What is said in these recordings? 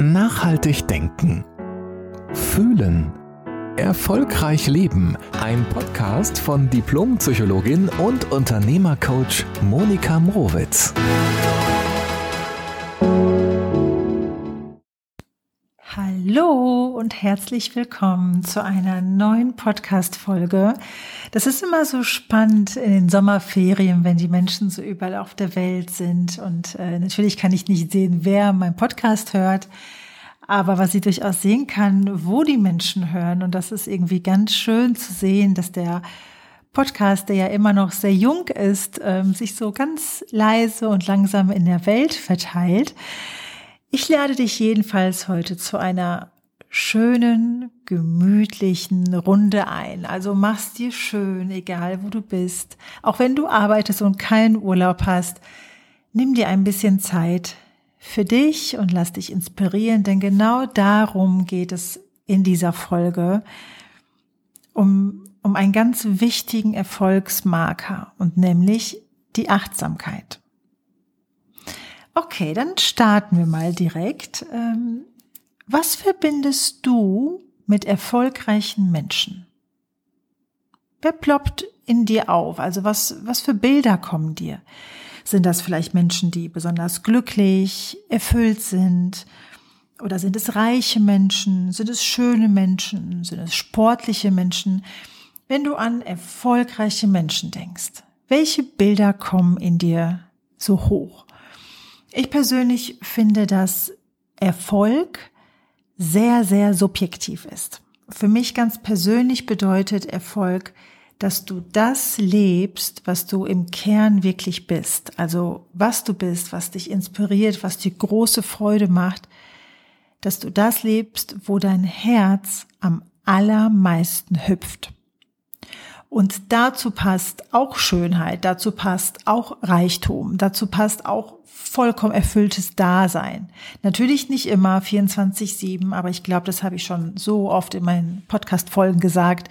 Nachhaltig denken. Fühlen. Erfolgreich leben. Ein Podcast von Diplompsychologin und Unternehmercoach Monika Mrowitz. Und herzlich willkommen zu einer neuen Podcast-Folge. Das ist immer so spannend in den Sommerferien, wenn die Menschen so überall auf der Welt sind. Und äh, natürlich kann ich nicht sehen, wer meinen Podcast hört. Aber was ich durchaus sehen kann, wo die Menschen hören. Und das ist irgendwie ganz schön zu sehen, dass der Podcast, der ja immer noch sehr jung ist, ähm, sich so ganz leise und langsam in der Welt verteilt. Ich lade dich jedenfalls heute zu einer schönen, gemütlichen Runde ein. Also mach's dir schön, egal wo du bist. Auch wenn du arbeitest und keinen Urlaub hast, nimm dir ein bisschen Zeit für dich und lass dich inspirieren, denn genau darum geht es in dieser Folge, um, um einen ganz wichtigen Erfolgsmarker und nämlich die Achtsamkeit. Okay, dann starten wir mal direkt. Ähm, was verbindest du mit erfolgreichen Menschen? Wer ploppt in dir auf? Also was, was für Bilder kommen dir? Sind das vielleicht Menschen, die besonders glücklich, erfüllt sind? Oder sind es reiche Menschen? Sind es schöne Menschen? Sind es sportliche Menschen? Wenn du an erfolgreiche Menschen denkst, welche Bilder kommen in dir so hoch? Ich persönlich finde, dass Erfolg sehr, sehr subjektiv ist. Für mich ganz persönlich bedeutet Erfolg, dass du das lebst, was du im Kern wirklich bist. Also was du bist, was dich inspiriert, was dir große Freude macht, dass du das lebst, wo dein Herz am allermeisten hüpft. Und dazu passt auch Schönheit, dazu passt auch Reichtum, dazu passt auch vollkommen erfülltes Dasein. Natürlich nicht immer 24-7, aber ich glaube, das habe ich schon so oft in meinen Podcast-Folgen gesagt.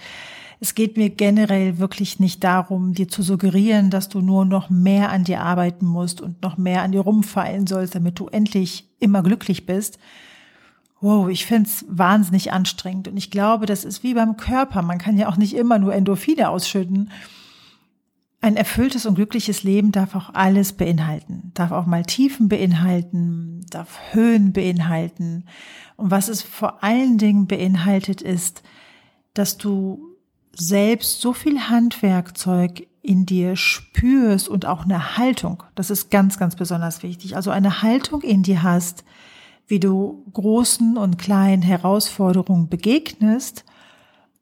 Es geht mir generell wirklich nicht darum, dir zu suggerieren, dass du nur noch mehr an dir arbeiten musst und noch mehr an dir rumfallen sollst, damit du endlich immer glücklich bist, wow, ich find's wahnsinnig anstrengend. Und ich glaube, das ist wie beim Körper. Man kann ja auch nicht immer nur Endorphine ausschütten. Ein erfülltes und glückliches Leben darf auch alles beinhalten, darf auch mal Tiefen beinhalten, darf Höhen beinhalten. Und was es vor allen Dingen beinhaltet, ist, dass du selbst so viel Handwerkzeug in dir spürst und auch eine Haltung, das ist ganz, ganz besonders wichtig, also eine Haltung in dir hast, wie du großen und kleinen Herausforderungen begegnest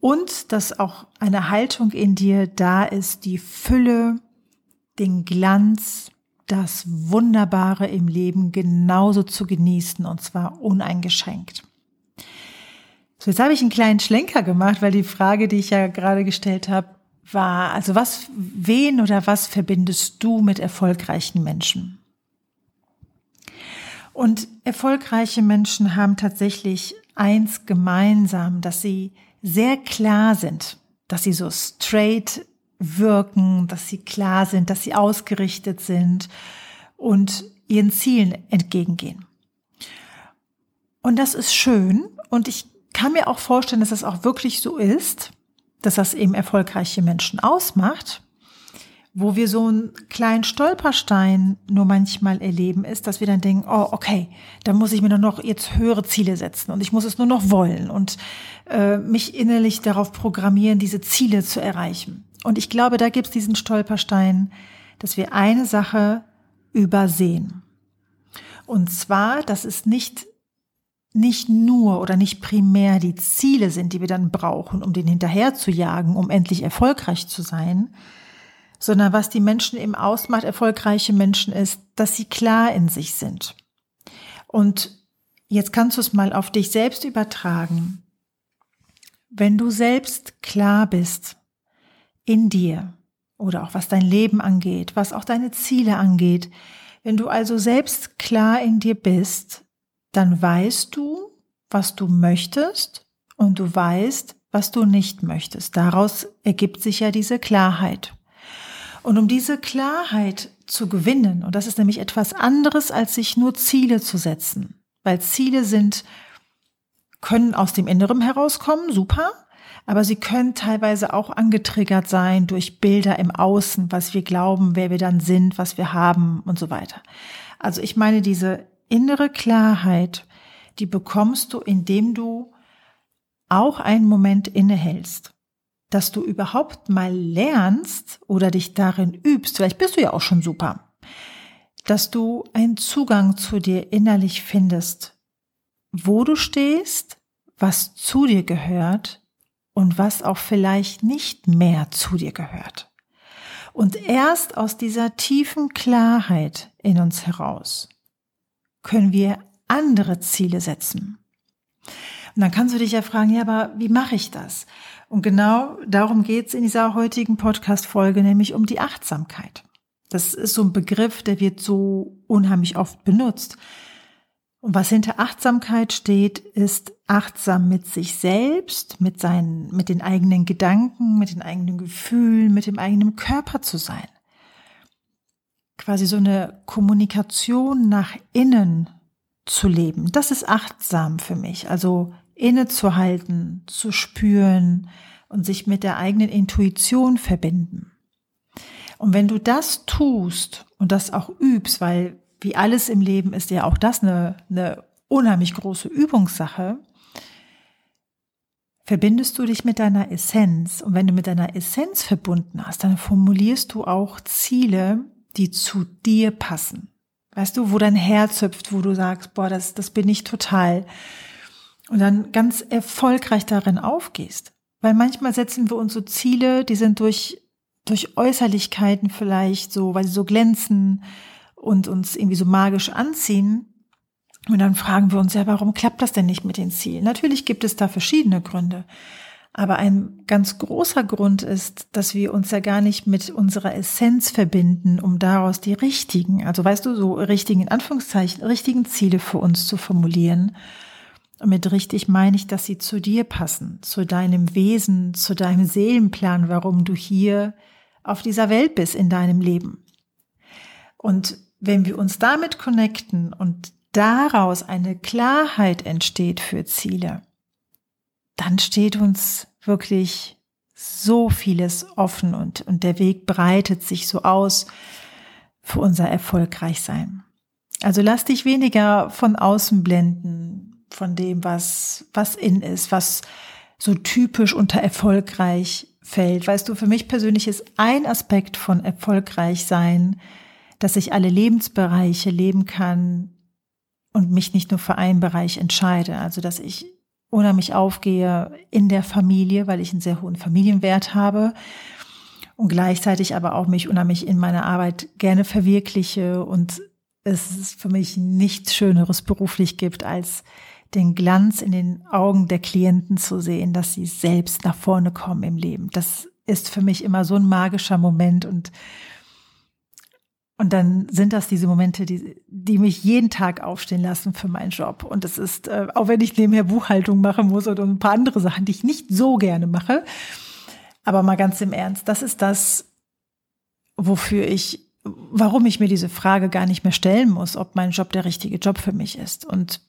und dass auch eine Haltung in dir da ist, die Fülle, den Glanz, das Wunderbare im Leben genauso zu genießen und zwar uneingeschränkt. So, jetzt habe ich einen kleinen Schlenker gemacht, weil die Frage, die ich ja gerade gestellt habe, war, also was, wen oder was verbindest du mit erfolgreichen Menschen? Und erfolgreiche Menschen haben tatsächlich eins gemeinsam, dass sie sehr klar sind, dass sie so straight wirken, dass sie klar sind, dass sie ausgerichtet sind und ihren Zielen entgegengehen. Und das ist schön und ich kann mir auch vorstellen, dass das auch wirklich so ist, dass das eben erfolgreiche Menschen ausmacht. Wo wir so einen kleinen Stolperstein nur manchmal erleben, ist, dass wir dann denken, oh, okay, da muss ich mir nur noch jetzt höhere Ziele setzen und ich muss es nur noch wollen und äh, mich innerlich darauf programmieren, diese Ziele zu erreichen. Und ich glaube, da gibt es diesen Stolperstein, dass wir eine Sache übersehen. Und zwar, dass es nicht nicht nur oder nicht primär die Ziele sind, die wir dann brauchen, um den hinterher zu jagen, um endlich erfolgreich zu sein, sondern was die Menschen eben ausmacht, erfolgreiche Menschen ist, dass sie klar in sich sind. Und jetzt kannst du es mal auf dich selbst übertragen. Wenn du selbst klar bist in dir oder auch was dein Leben angeht, was auch deine Ziele angeht, wenn du also selbst klar in dir bist, dann weißt du, was du möchtest und du weißt, was du nicht möchtest. Daraus ergibt sich ja diese Klarheit. Und um diese Klarheit zu gewinnen, und das ist nämlich etwas anderes, als sich nur Ziele zu setzen. weil Ziele sind, können aus dem Inneren herauskommen, super, aber sie können teilweise auch angetriggert sein durch Bilder im Außen, was wir glauben, wer wir dann sind, was wir haben und so weiter. Also ich meine, diese innere Klarheit, die bekommst du, indem du auch einen Moment innehältst, dass du überhaupt mal lernst oder dich darin übst, vielleicht bist du ja auch schon super, dass du einen Zugang zu dir innerlich findest, wo du stehst, was zu dir gehört und was auch vielleicht nicht mehr zu dir gehört. Und erst aus dieser tiefen Klarheit in uns heraus können wir andere Ziele setzen. Und dann kannst du dich ja fragen, ja, aber wie mache ich das? Und genau darum geht es in dieser heutigen Podcast-Folge, nämlich um die Achtsamkeit. Das ist so ein Begriff, der wird so unheimlich oft benutzt. Und was hinter Achtsamkeit steht, ist achtsam mit sich selbst, mit seinen, mit den eigenen Gedanken, mit den eigenen Gefühlen, mit dem eigenen Körper zu sein. Quasi so eine Kommunikation nach innen zu leben. Das ist achtsam für mich. Also innezuhalten, zu spüren und sich mit der eigenen Intuition verbinden. Und wenn du das tust und das auch übst, weil wie alles im Leben ist ja auch das eine, eine unheimlich große Übungssache, verbindest du dich mit deiner Essenz. Und wenn du mit deiner Essenz verbunden hast, dann formulierst du auch Ziele, die zu dir passen. Weißt du, wo dein Herz hüpft, wo du sagst, boah, das, das bin ich total. Und dann ganz erfolgreich darin aufgehst. Weil manchmal setzen wir uns so Ziele, die sind durch, durch Äußerlichkeiten vielleicht so, weil sie so glänzen, und uns irgendwie so magisch anziehen. Und dann fragen wir uns ja, warum klappt das denn nicht mit den Zielen? Natürlich gibt es da verschiedene Gründe. Aber ein ganz großer Grund ist, dass wir uns ja gar nicht mit unserer Essenz verbinden, um daraus die richtigen, also weißt du, so richtigen, in Anführungszeichen, richtigen Ziele für uns zu formulieren. Und mit richtig meine ich, dass sie zu dir passen, zu deinem Wesen, zu deinem Seelenplan, warum du hier auf dieser Welt bist in deinem Leben. Und wenn wir uns damit connecten und daraus eine Klarheit entsteht für Ziele, dann steht uns wirklich so vieles offen und, und der Weg breitet sich so aus für unser Erfolgreichsein. Also lass dich weniger von außen blenden, von dem, was, was in ist, was so typisch unter erfolgreich fällt. Weißt du, für mich persönlich ist ein Aspekt von erfolgreich sein, dass ich alle Lebensbereiche leben kann und mich nicht nur für einen Bereich entscheide. Also, dass ich unheimlich aufgehe in der Familie, weil ich einen sehr hohen Familienwert habe und gleichzeitig aber auch mich unheimlich in meiner Arbeit gerne verwirkliche und es für mich nichts Schöneres beruflich gibt, als den Glanz in den Augen der Klienten zu sehen, dass sie selbst nach vorne kommen im Leben. Das ist für mich immer so ein magischer Moment und und dann sind das diese Momente, die, die mich jeden Tag aufstehen lassen für meinen Job. Und das ist, äh, auch wenn ich nebenher Buchhaltung machen muss oder ein paar andere Sachen, die ich nicht so gerne mache. Aber mal ganz im Ernst, das ist das, wofür ich, warum ich mir diese Frage gar nicht mehr stellen muss, ob mein Job der richtige Job für mich ist. Und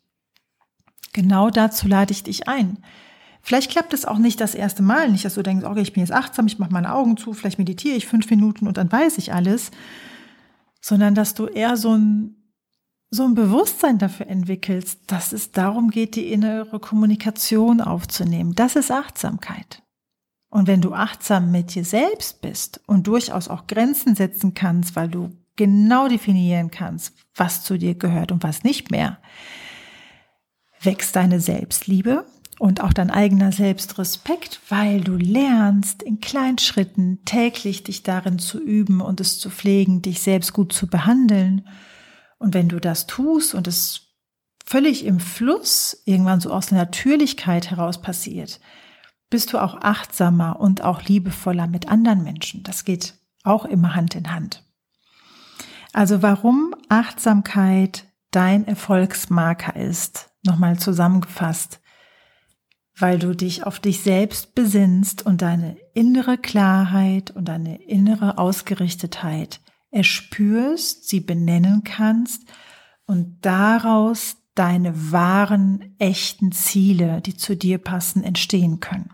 genau dazu lade ich dich ein. Vielleicht klappt es auch nicht das erste Mal, nicht, dass du denkst, okay, ich bin jetzt achtsam, ich mache meine Augen zu, vielleicht meditiere ich fünf Minuten und dann weiß ich alles sondern dass du eher so ein, so ein Bewusstsein dafür entwickelst, dass es darum geht, die innere Kommunikation aufzunehmen. Das ist Achtsamkeit. Und wenn du achtsam mit dir selbst bist und durchaus auch Grenzen setzen kannst, weil du genau definieren kannst, was zu dir gehört und was nicht mehr, wächst deine Selbstliebe und auch dein eigener Selbstrespekt, weil du lernst, in kleinen Schritten täglich dich darin zu üben und es zu pflegen, dich selbst gut zu behandeln. Und wenn du das tust und es völlig im Fluss irgendwann so aus der Natürlichkeit heraus passiert, bist du auch achtsamer und auch liebevoller mit anderen Menschen. Das geht auch immer Hand in Hand. Also warum Achtsamkeit dein Erfolgsmarker ist, nochmal zusammengefasst weil du dich auf dich selbst besinnst und deine innere Klarheit und deine innere Ausgerichtetheit erspürst, sie benennen kannst und daraus deine wahren, echten Ziele, die zu dir passen, entstehen können.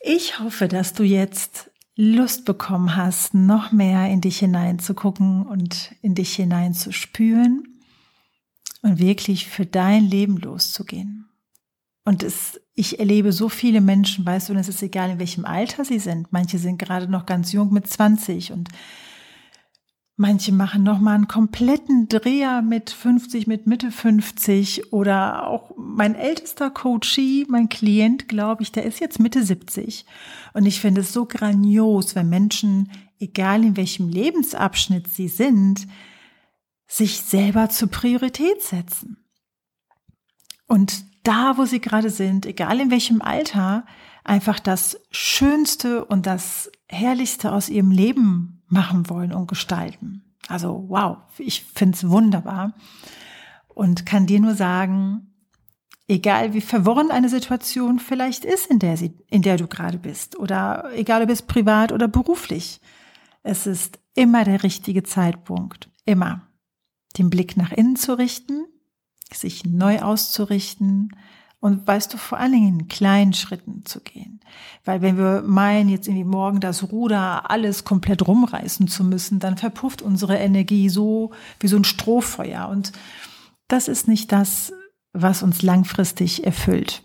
Ich hoffe, dass du jetzt Lust bekommen hast, noch mehr in dich hineinzugucken und in dich hineinzuspüren und wirklich für dein Leben loszugehen. Und es, ich erlebe so viele Menschen, weißt du, und es ist egal, in welchem Alter sie sind. Manche sind gerade noch ganz jung mit 20 und Manche machen noch mal einen kompletten Dreher mit 50, mit Mitte 50 oder auch mein ältester Coachie, mein Klient, glaube ich, der ist jetzt Mitte 70. Und ich finde es so grandios, wenn Menschen, egal in welchem Lebensabschnitt sie sind, sich selber zur Priorität setzen. Und da, wo sie gerade sind, egal in welchem Alter, einfach das Schönste und das Herrlichste aus ihrem Leben machen wollen und gestalten. Also wow, ich finde es wunderbar und kann dir nur sagen, egal wie verworren eine Situation vielleicht ist, in der, sie, in der du gerade bist, oder egal ob es privat oder beruflich, es ist immer der richtige Zeitpunkt, immer den Blick nach innen zu richten, sich neu auszurichten, und weißt du, vor allen Dingen in kleinen Schritten zu gehen. Weil wenn wir meinen, jetzt irgendwie morgen das Ruder alles komplett rumreißen zu müssen, dann verpufft unsere Energie so wie so ein Strohfeuer. Und das ist nicht das, was uns langfristig erfüllt.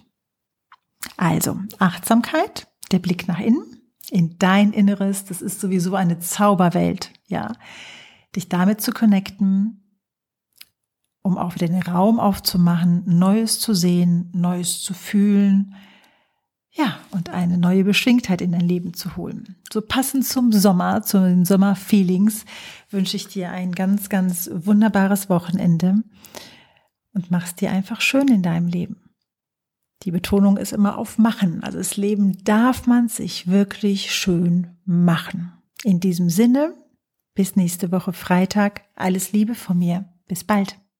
Also Achtsamkeit, der Blick nach innen, in dein Inneres, das ist sowieso eine Zauberwelt, ja. Dich damit zu connecten, um auch wieder den Raum aufzumachen, Neues zu sehen, Neues zu fühlen, ja, und eine neue Beschwingtheit in dein Leben zu holen. So passend zum Sommer, zu den Sommerfeelings, wünsche ich dir ein ganz, ganz wunderbares Wochenende und mach's dir einfach schön in deinem Leben. Die Betonung ist immer auf machen. Also das Leben darf man sich wirklich schön machen. In diesem Sinne, bis nächste Woche Freitag. Alles Liebe von mir. Bis bald.